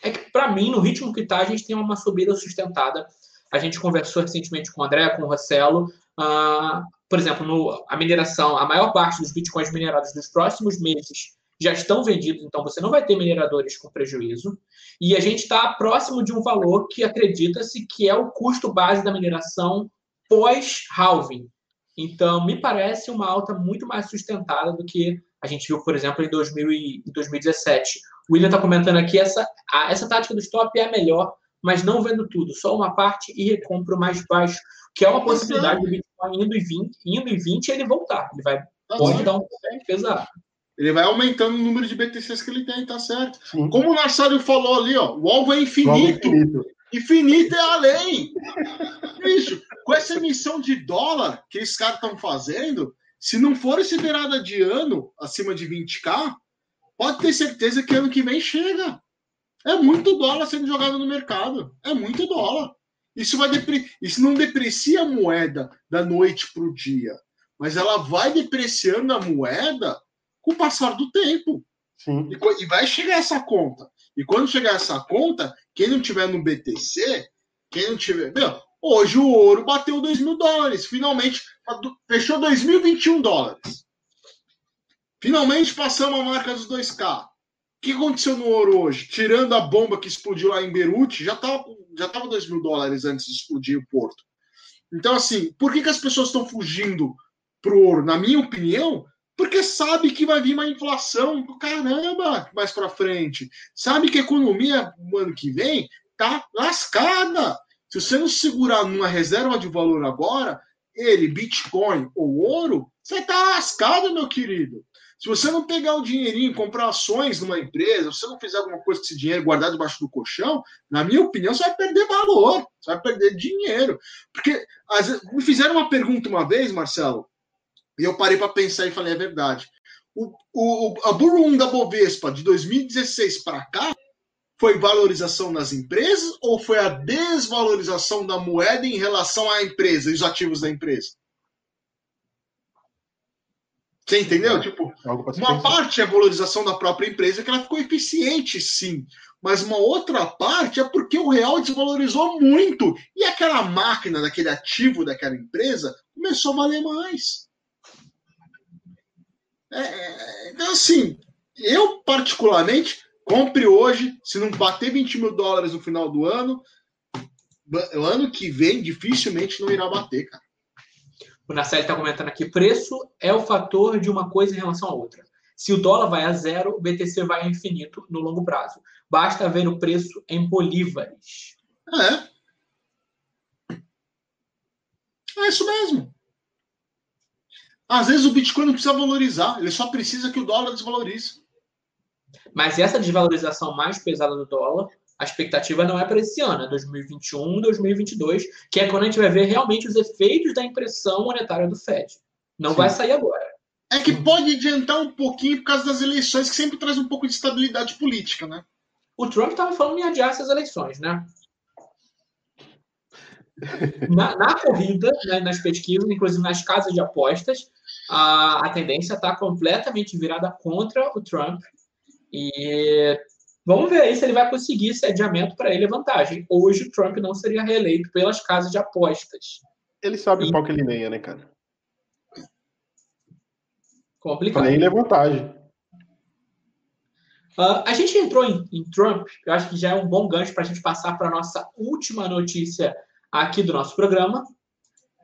É que, para mim, no ritmo que tá, a gente tem uma subida sustentada. A gente conversou recentemente com o André, com o Rossello. Uh, por exemplo, no, a mineração, a maior parte dos bitcoins minerados nos próximos meses já estão vendidos, então você não vai ter mineradores com prejuízo. E a gente está próximo de um valor que acredita-se que é o custo base da mineração pós-halving. Então, me parece uma alta muito mais sustentada do que a gente viu, por exemplo, em, 2000 e, em 2017. O William está comentando aqui, essa, a, essa tática do stop é a melhor, mas não vendo tudo, só uma parte e recompro mais baixo, que é uma possibilidade do Bitcoin indo e 20, indo e 20 ele voltar. Ele vai, pode dar um pesado. Ele vai aumentando o número de BTCs que ele tem, tá certo. Sim. Como o Narsário falou ali, ó, o alvo é infinito. O alvo é infinito. Infinito é além. Bicho, com essa emissão de dólar que esses caras estão fazendo, se não for esse virada de ano acima de 20k, pode ter certeza que ano que vem chega. É muito dólar sendo jogado no mercado. É muito dólar. Isso, vai depre... Isso não deprecia a moeda da noite para o dia, mas ela vai depreciando a moeda com o passar do tempo. Sim. E, e vai chegar essa conta. E quando chegar essa conta, quem não tiver no BTC, quem não tiver. Meu, hoje o ouro bateu 2 mil dólares. Finalmente, fechou 2021 dólares. Finalmente passamos a marca dos 2K. O que aconteceu no ouro hoje? Tirando a bomba que explodiu lá em Beirute, já estava já tava 2 mil dólares antes de explodir o porto. Então, assim, por que, que as pessoas estão fugindo pro ouro? Na minha opinião, porque sabe que vai vir uma inflação do caramba mais para frente. Sabe que a economia no ano que vem tá lascada. Se você não segurar numa reserva de valor agora, ele, Bitcoin ou ouro, você tá lascado, meu querido. Se você não pegar o dinheirinho, comprar ações numa empresa, se você não fizer alguma coisa com esse dinheiro guardado debaixo do colchão, na minha opinião, você vai perder valor, você vai perder dinheiro. Porque vezes, me fizeram uma pergunta uma vez, Marcelo, e eu parei para pensar e falei, é verdade. O, o, a Bull da Bovespa de 2016 para cá foi valorização nas empresas ou foi a desvalorização da moeda em relação à empresa e os ativos da empresa? Você entendeu? É, tipo, uma parte é a valorização da própria empresa, que ela ficou eficiente, sim. Mas uma outra parte é porque o real desvalorizou muito. E aquela máquina, daquele ativo daquela empresa, começou a valer mais. É, é, então, assim, eu particularmente compre hoje, se não bater 20 mil dólares no final do ano, o ano que vem dificilmente não irá bater, cara. O Nacelli está comentando aqui: preço é o fator de uma coisa em relação à outra. Se o dólar vai a zero, o BTC vai a infinito no longo prazo. Basta ver o preço em bolívares. É. É isso mesmo. Às vezes o Bitcoin não precisa valorizar, ele só precisa que o dólar desvalorize. Mas essa desvalorização mais pesada do dólar, a expectativa não é para esse ano, é 2021, 2022, que é quando a gente vai ver realmente os efeitos da impressão monetária do Fed. Não Sim. vai sair agora. É que pode adiantar um pouquinho por causa das eleições, que sempre traz um pouco de estabilidade política, né? O Trump estava falando em adiar essas eleições, né? Na, na corrida, né, nas pesquisas, inclusive nas casas de apostas, a, a tendência está completamente virada contra o Trump. E vamos ver aí se ele vai conseguir esse adiamento para ele a vantagem. Hoje o Trump não seria reeleito pelas casas de apostas. Ele sabe e... pau que ele meia, né, cara? Complicado. Para ele é vantagem. Uh, a gente entrou em, em, Trump, eu acho que já é um bom gancho para a gente passar para a nossa última notícia aqui do nosso programa.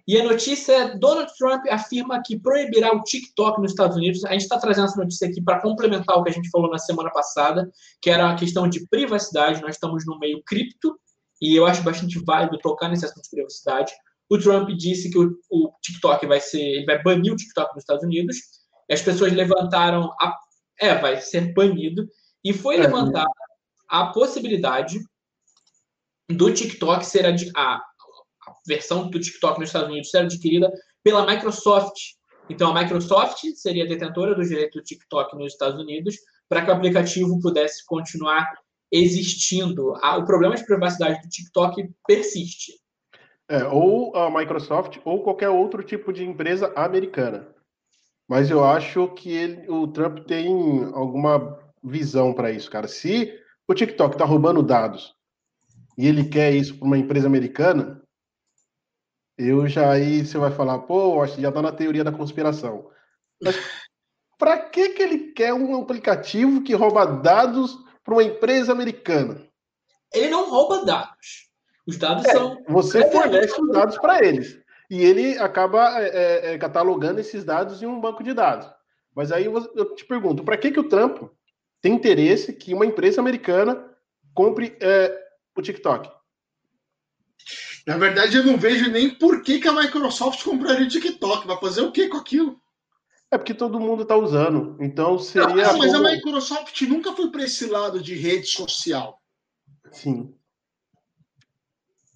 E a notícia é: Donald Trump afirma que proibirá o TikTok nos Estados Unidos. A gente está trazendo essa notícia aqui para complementar o que a gente falou na semana passada, que era a questão de privacidade. Nós estamos no meio cripto e eu acho bastante válido tocar nesse assunto de privacidade. O Trump disse que o, o TikTok vai ser, ele vai banir o TikTok nos Estados Unidos. As pessoas levantaram a, é, vai ser banido e foi é, levantada a possibilidade do TikTok ser a, a, versão do TikTok nos Estados Unidos ser adquirida pela Microsoft. Então, a Microsoft seria detentora do direito do TikTok nos Estados Unidos para que o aplicativo pudesse continuar existindo. O problema de privacidade do TikTok persiste. É, ou a Microsoft ou qualquer outro tipo de empresa americana. Mas eu acho que ele, o Trump tem alguma visão para isso, cara. Se o TikTok está roubando dados e ele quer isso para uma empresa americana, eu já aí você vai falar, pô, acho que já está na teoria da conspiração. Mas <laughs> para que, que ele quer um aplicativo que rouba dados para uma empresa americana? Ele não rouba dados. Os dados é, são. Você fornece os dados para eles. E ele acaba é, é, é, catalogando esses dados em um banco de dados. Mas aí eu te pergunto, para que, que o Trump tem interesse que uma empresa americana compre é, o TikTok? Na verdade, eu não vejo nem por que, que a Microsoft compraria o TikTok. Vai fazer o que com aquilo? É porque todo mundo está usando. Então seria. Não, mas a Microsoft nunca foi para esse lado de rede social. Sim.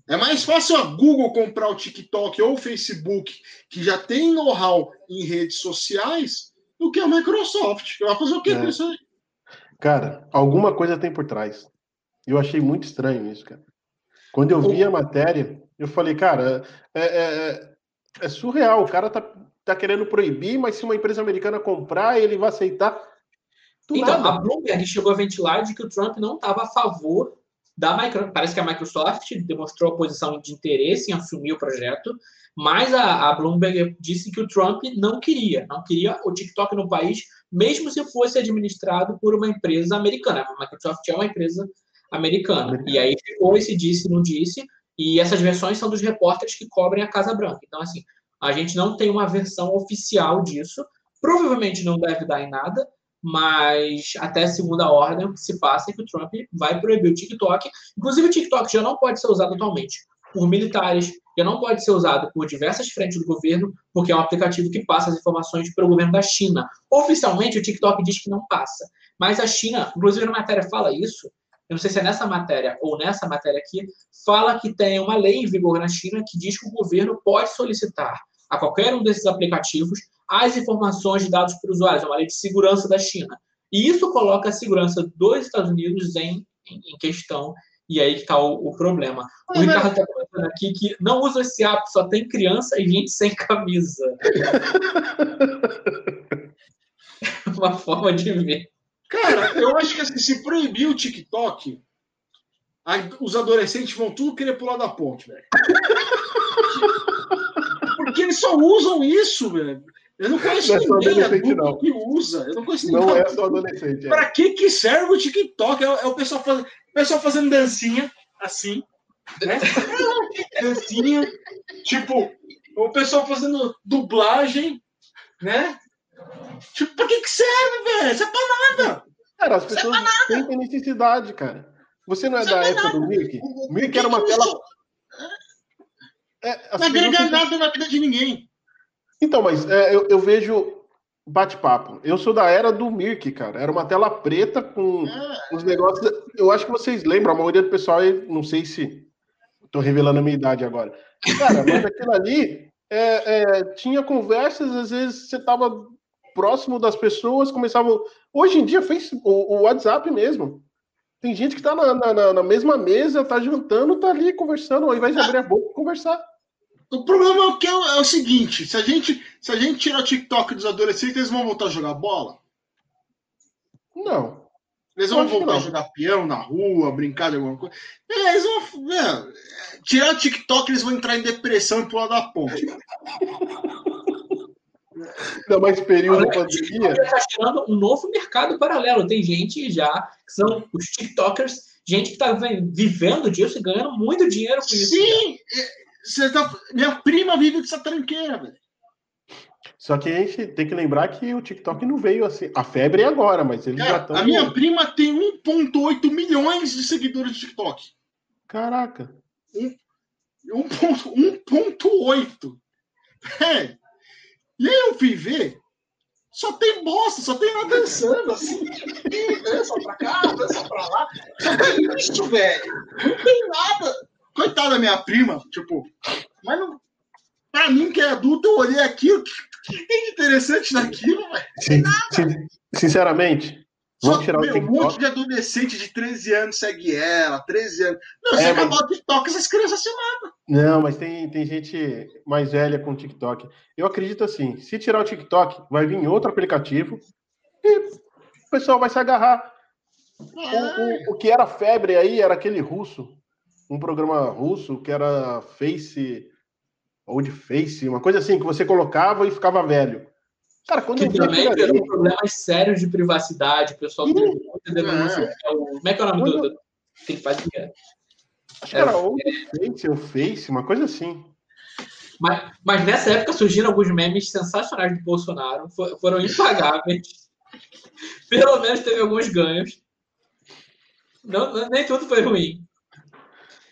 É mais fácil a Google comprar o TikTok ou o Facebook, que já tem know-how em redes sociais, do que a Microsoft. Vai fazer o que é. com isso aí? Cara, alguma coisa tem por trás. Eu achei muito estranho isso, cara. Quando eu vi a matéria, eu falei, cara, é, é, é, é surreal. O cara tá, tá querendo proibir, mas se uma empresa americana comprar, ele vai aceitar. Do então, nada. a Bloomberg chegou a ventilar de que o Trump não estava a favor da Microsoft. Parece que a Microsoft demonstrou a posição de interesse em assumir o projeto, mas a, a Bloomberg disse que o Trump não queria, não queria o TikTok no país mesmo se fosse administrado por uma empresa americana. A Microsoft é uma empresa americana. E aí ficou esse disse, não disse, e essas versões são dos repórteres que cobrem a Casa Branca. Então, assim, a gente não tem uma versão oficial disso. Provavelmente não deve dar em nada, mas até segunda ordem o que se passa é que o Trump vai proibir o TikTok. Inclusive, o TikTok já não pode ser usado atualmente por militares, já não pode ser usado por diversas frentes do governo, porque é um aplicativo que passa as informações para o governo da China. Oficialmente, o TikTok diz que não passa, mas a China, inclusive na matéria fala isso, eu não sei se é nessa matéria ou nessa matéria aqui, fala que tem uma lei em vigor na China que diz que o governo pode solicitar a qualquer um desses aplicativos as informações de dados para usuários, é uma lei de segurança da China. E isso coloca a segurança dos Estados Unidos em, em, em questão e aí está o, o, problema. O Mas, Ricardo está comentando aqui que não usa esse app, só tem criança e gente sem camisa. <laughs> <laughs> Uma forma de ver. Cara, eu acho que assim, se proibir o TikTok, os adolescentes vão tudo querer pular da ponte, velho. Porque eles só usam isso, velho. Eu não conheço não é ninguém adulto não. que usa. Eu não conheço ninguém. Não é só adolescente. É. Pra que, que serve o TikTok? É, é o pessoal fazendo o pessoal fazendo dancinha, assim, né? <laughs> dancinha, tipo, o pessoal fazendo dublagem, né? Tipo, pra que que serve, velho? Isso é pra nada. Cara, as é pessoas é têm necessidade, cara. Você não é Isso da é época do Mickey? O Mickey era uma tela... É, não agrega nada na vida de ninguém. Então, mas é, eu, eu vejo bate-papo. Eu sou da era do Mirk, cara. Era uma tela preta com ah. os negócios. Eu acho que vocês lembram, a maioria do pessoal, não sei se. Estou revelando a minha idade agora. Cara, mas aquilo ali é, é, tinha conversas, às vezes você estava próximo das pessoas, começava. Hoje em dia fez o, WhatsApp mesmo. Tem gente que está na, na, na, mesma mesa, está jantando, está ali conversando, ao invés de abrir a boca conversar. o problema é o, que é, é, o seguinte: se a, gente, se a gente tirar o TikTok dos adolescentes, eles vão voltar a jogar bola? Não. Eles vão voltar a jogar peão na rua, brincar de alguma coisa. É, eles vão. É, tirar o TikTok, eles vão entrar em depressão e pular da ponte. <laughs> Ainda mais período de pandemia. Está tirando um novo mercado paralelo. Tem gente já, que são os TikTokers, gente que está vivendo disso e ganhando muito dinheiro com isso. Sim! Você tá... Minha prima vive com essa tranqueira, velho. Só que a gente tem que lembrar que o TikTok não veio assim. A febre é agora, mas eles já estão. A minha prima tem 1,8 milhões de seguidores de TikTok. Caraca. 1,8. É. E aí eu fui ver, só tem bosta, só tem ela dançando assim. dança pra cá, dança pra lá. Só tem isso, velho. Não tem nada. Coitada da minha prima, tipo, mas não. Pra mim que é adulto, eu olhei aquilo. O que, que tem de interessante naquilo, velho? Sem nada. Sinceramente, Vamos tirar meu, o TikTok. Um monte de adolescente de 13 anos segue ela, 13 anos. Não, é, você mas... acabar o TikTok, essas crianças se matam. Não, mas tem, tem gente mais velha com TikTok. Eu acredito assim, se tirar o TikTok, vai vir outro aplicativo e o pessoal vai se agarrar. O, o, o, que era febre aí era aquele russo, um programa russo que era Face, ou de Face, uma coisa assim, que você colocava e ficava velho. Cara, quando que também gerou problemas sérios de privacidade, o pessoal teve muita denúncia. É. Como é que é o nome quando... do, que ele fazia? Acho que era ou Face ou Face, uma coisa assim. Mas, mas nessa época surgiram alguns memes sensacionais do Bolsonaro, foram impagáveis. <laughs> Pelo menos teve alguns ganhos. Não, nem tudo foi ruim.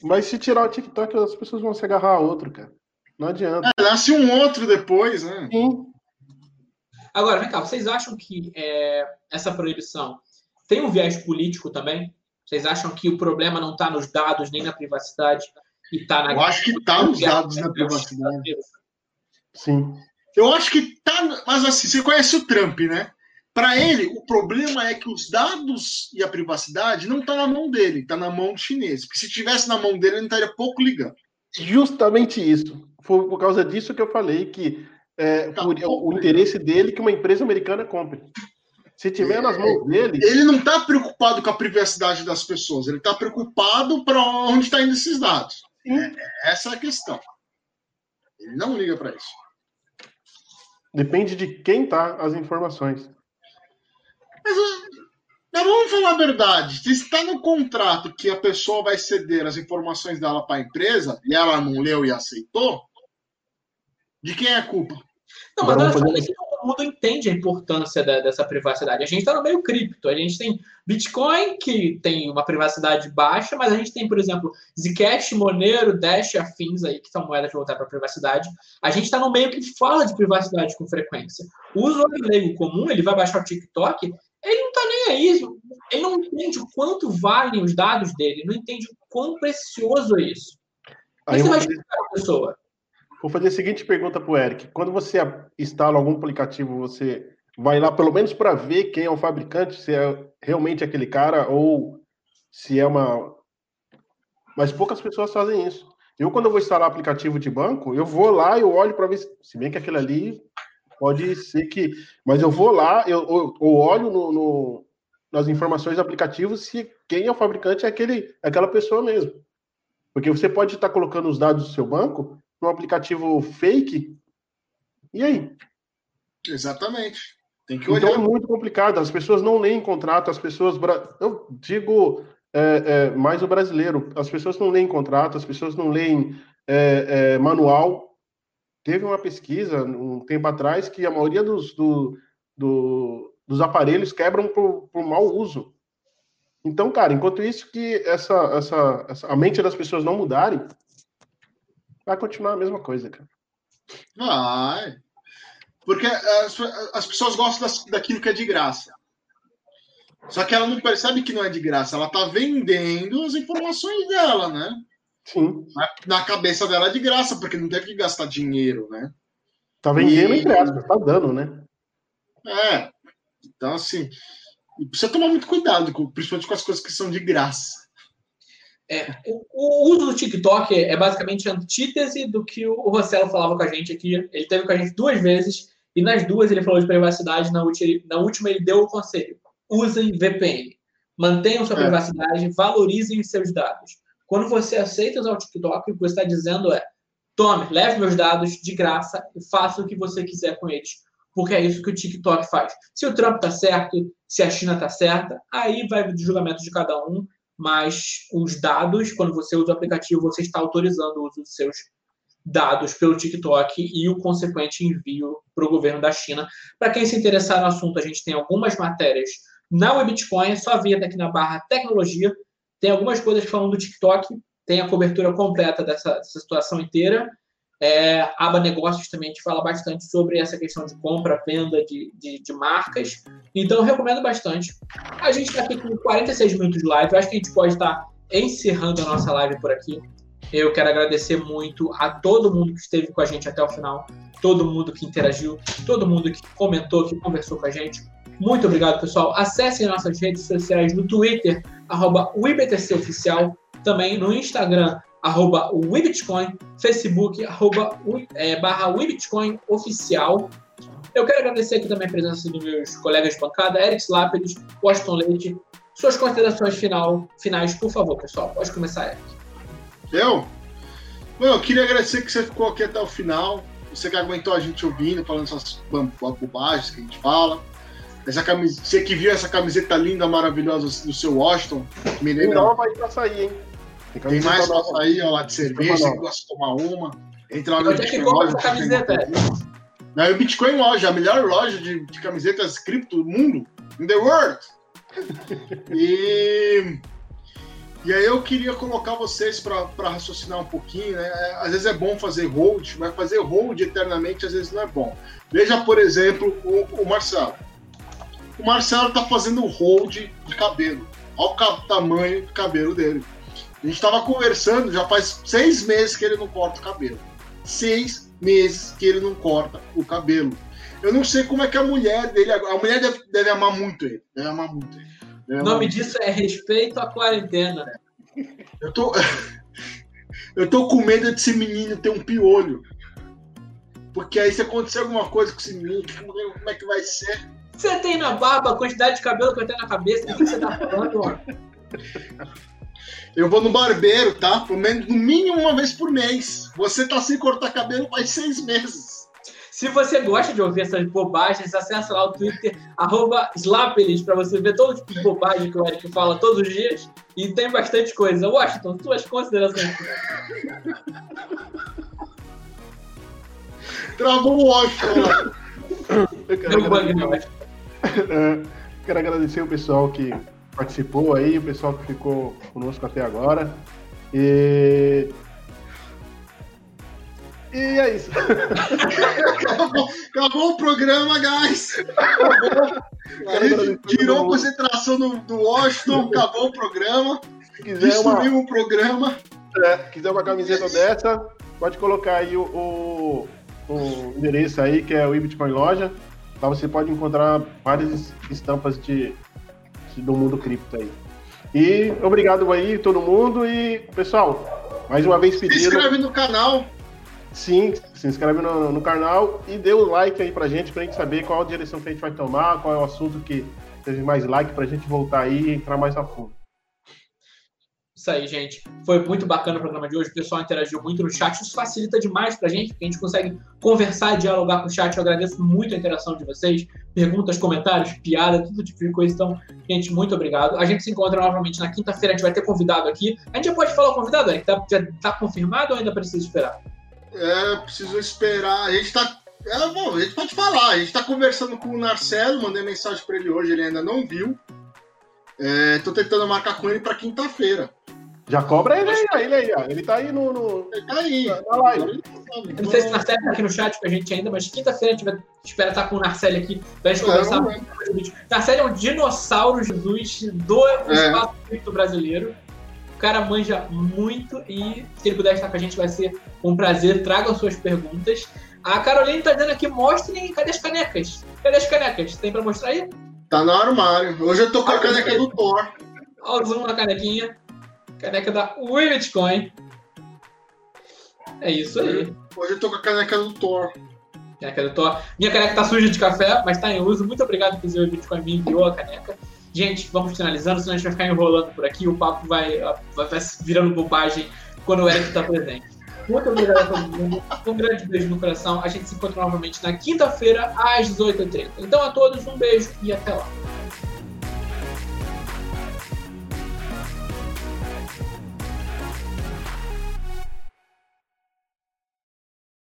Mas se tirar o TikTok, as pessoas vão se agarrar a outro, cara. Não adianta. É, nasce um outro depois, né? Sim. Agora, vem cá, vocês acham que é, essa proibição tem um viés político também? Vocês acham que o problema não está nos dados nem na privacidade? E tá na... Eu acho que está nos dados na privacidade. Sim. Eu acho que está. Mas assim, você conhece o Trump, né? Para ele, o problema é que os dados e a privacidade não tá na mão dele, está na mão do chinês. Porque se tivesse na mão dele, ele estaria pouco ligando. Justamente isso. Foi por causa disso que eu falei que é, por, o interesse dele que uma empresa americana compre. Se tiver nas mãos dele. Ele não está preocupado com a privacidade das pessoas, ele está preocupado para onde estão tá indo esses dados. É, essa é a questão. Ele não liga para isso. Depende de quem tá as informações. Mas, mas vamos falar a verdade. Se está no contrato que a pessoa vai ceder as informações dela para a empresa e ela não leu e aceitou, de quem é a culpa? Não, mas acho que todo mundo entende a importância da, dessa privacidade. A gente está no meio cripto. A gente tem Bitcoin, que tem uma privacidade baixa, mas a gente tem, por exemplo, Zcash, Monero, Dash, afins aí, que são moedas voltadas para a privacidade. A gente está no meio que fala de privacidade com frequência. O usuário leigo comum, ele vai baixar o TikTok, ele não está nem aí. Ele não entende o quanto valem os dados dele, não entende o quão precioso é isso. Aí você vai explicar a pessoa? Vou fazer a seguinte pergunta para o Eric. Quando você instala algum aplicativo, você vai lá pelo menos para ver quem é o fabricante, se é realmente aquele cara ou se é uma. Mas poucas pessoas fazem isso. Eu, quando eu vou instalar aplicativo de banco, eu vou lá e olho para ver, se bem que aquele ali pode ser que. Mas eu vou lá, eu, eu, eu olho no, no, nas informações do aplicativo se quem é o fabricante é aquele, aquela pessoa mesmo. Porque você pode estar colocando os dados do seu banco num aplicativo fake. E aí? Exatamente. Tem que então, olhar. Então é muito complicado. As pessoas não leem contrato, as pessoas. Eu digo é, é, mais o brasileiro. As pessoas não leem contrato, as pessoas não leem é, é manual. Teve uma pesquisa um tempo atrás que a maioria dos, do, do, dos aparelhos quebram por, por mau uso. Então, cara, enquanto isso que essa, essa, essa, a mente das pessoas não mudarem, vai continuar a mesma coisa, cara. Vai. Porque as, as pessoas gostam das, daquilo que é de graça. Só que ela não percebe que não é de graça. Ela tá vendendo as informações dela, né? Sim. Na, cabeça dela é de graça, porque não teve que gastar dinheiro, né? Tá vendendo e... entre aspas, tá dando, né? É. Então, assim, precisa tomar muito cuidado, com, principalmente com as coisas que são de graça. É, o, o, uso do TikTok é basicamente antítese do que o Rossello falava com a gente aqui. Ele teve com a gente duas vezes e nas duas ele falou de privacidade. Na última, na última ele deu o conselho: usem VPN, mantenham sua é. privacidade, valorizem os seus dados. Quando você aceita usar o TikTok, o que você está dizendo é: tome, leve meus dados de graça e faça o que você quiser com eles. Porque é isso que o TikTok faz. Se o Trump está certo, se a China está certa, aí vai do julgamento de cada um mas os dados, quando você usa o aplicativo, você está autorizando o uso dos seus dados pelo TikTok e o consequente envio para o governo da China. Para quem se interessar no assunto, a gente tem algumas matérias na Webitcoin, é só vir aqui na barra tecnologia, tem algumas coisas falando do TikTok, tem a cobertura completa dessa, dessa situação inteira. É, aba negócios também a gente fala bastante sobre essa questão de compra, venda de, de, de marcas. Então, eu recomendo bastante. A gente está aqui com 46 minutos de live. Eu acho que a gente pode estar encerrando a nossa live por aqui. Eu quero agradecer muito a todo mundo que esteve com a gente até o final, todo mundo que interagiu, todo mundo que comentou, que conversou com a gente. Muito obrigado, pessoal. Acessem nossas redes sociais no Twitter, arroba Oficial, também no Instagram, arroba Webitcoin, Facebook, arroba, é, barra Webitcoin oficial. Eu quero agradecer aqui também a presença dos meus colegas de bancada, Eric Lápides, Washington Leite. Suas considerações final, finais, por favor, pessoal. Pode começar, Eric. Eu? Bom, eu queria agradecer que você ficou aqui até o final. Você que aguentou a gente ouvindo, falando essas bobagens que a gente fala. Essa camiseta, você que viu essa camiseta linda, maravilhosa do seu Washington, me lembra. Não, vai pra sair, hein? Tem, Tem mais pra sair, ó, lá de cerveja, você gosta de tomar uma. Entra lá no Onde é que compra essa camiseta? Na Bitcoin Loja, a melhor loja de, de camisetas cripto do mundo, in the world. e, e aí eu queria colocar vocês para raciocinar um pouquinho, né? É, às vezes é bom fazer hold, mas fazer hold eternamente às vezes não é bom. Veja, por exemplo, o, o Marcelo. O Marcelo tá fazendo hold de cabelo. Olha o tamanho do cabelo dele. A gente estava conversando, já faz seis meses que ele não corta o cabelo. Seis meses que ele não corta o cabelo. Eu não sei como é que a mulher dele. A mulher deve, deve amar muito ele. Deve amar muito ele. O nome disso é respeito à quarentena. Eu tô. <laughs> Eu tô com medo desse menino ter um piolho. Porque aí se acontecer alguma coisa com esse menino, como é que vai ser? Você tem na barba a quantidade de cabelo que eu tenho na cabeça, o que você tá falando, ó? <laughs> Eu vou no barbeiro, tá? Pelo menos no mínimo uma vez por mês. Você tá sem cortar cabelo faz seis meses. Se você gosta de ouvir essas bobagens, acessa lá o Twitter, arroba Slapelis, pra você ver todo tipo de bobagem que o Eric fala todos os dias. E tem bastante coisa. Washington, suas considerações. Travou o Washington. Eu quero, agradecer, <laughs> é, quero agradecer o pessoal que participou aí, o pessoal que ficou conosco até agora. E. E é isso. acabou, acabou, o programa, guys. Tirou a concentração do, do Washington, acabou o programa. Se quiser uma... o programa. É, quiser uma camiseta dessa, pode colocar aí o, o, o endereço aí, que é o Ibitcoin Loja. Lá você pode encontrar várias estampas de do mundo cripto aí. E obrigado aí, todo mundo. E, pessoal, mais uma vez pedindo. Se inscreve no canal. Sim, se inscreve no, no canal e dê o like aí pra gente, pra gente saber qual a direção que a gente vai tomar, qual é o assunto que teve mais like pra gente voltar aí e entrar mais a fundo. Isso aí, gente. Foi muito bacana o programa de hoje. O pessoal interagiu muito no chat. Isso facilita demais pra gente, porque a gente consegue conversar e dialogar com o chat. Eu agradeço muito a interação de vocês. Perguntas, comentários, piada, todo tipo de coisa. Então, gente, muito obrigado. A gente se encontra novamente na quinta-feira. A gente vai ter convidado aqui. A gente já pode falar o convidado, Eric? Tá, já tá confirmado ou ainda precisa esperar? É, preciso esperar. A gente tá. É, bom, a gente pode falar. A gente tá conversando com o Marcelo, mandei mensagem para ele hoje, ele ainda não viu. É, tô tentando marcar com ele para quinta-feira. Já cobra ele aí, ele aí, ó. Ele tá aí no. no... Ele tá aí. Na live. Eu não sei se o Narcélio tá aqui no chat com a gente ainda, mas quinta-feira a gente vai espera estar com o Narcélio aqui pra gente conversar. Não, Narcélio é um dinossauro Jesus do é. espaço cripto brasileiro. O cara manja muito e se ele puder estar com a gente vai ser um prazer. Tragam suas perguntas. A Caroline tá dizendo aqui, mostrem cadê as canecas? Cadê as canecas? Tem pra mostrar aí? Tá no armário. Hoje eu tô com a caneca do Thor. Olha o zoom na canequinha. Caneca da Ui Bitcoin. É isso aí. Hoje eu tô com a caneca do Thor. Caneca do Thor. Minha caneca tá suja de café, mas tá em uso. Muito obrigado por o Bitcoin me enviou a caneca. Gente, vamos finalizando, senão a gente vai ficar enrolando por aqui. O papo vai, vai, vai virando bobagem quando o Eric tá presente. Muito obrigado a todo mundo. Um grande beijo no coração. A gente se encontra novamente na quinta-feira, às 18h30. Então a todos, um beijo e até lá.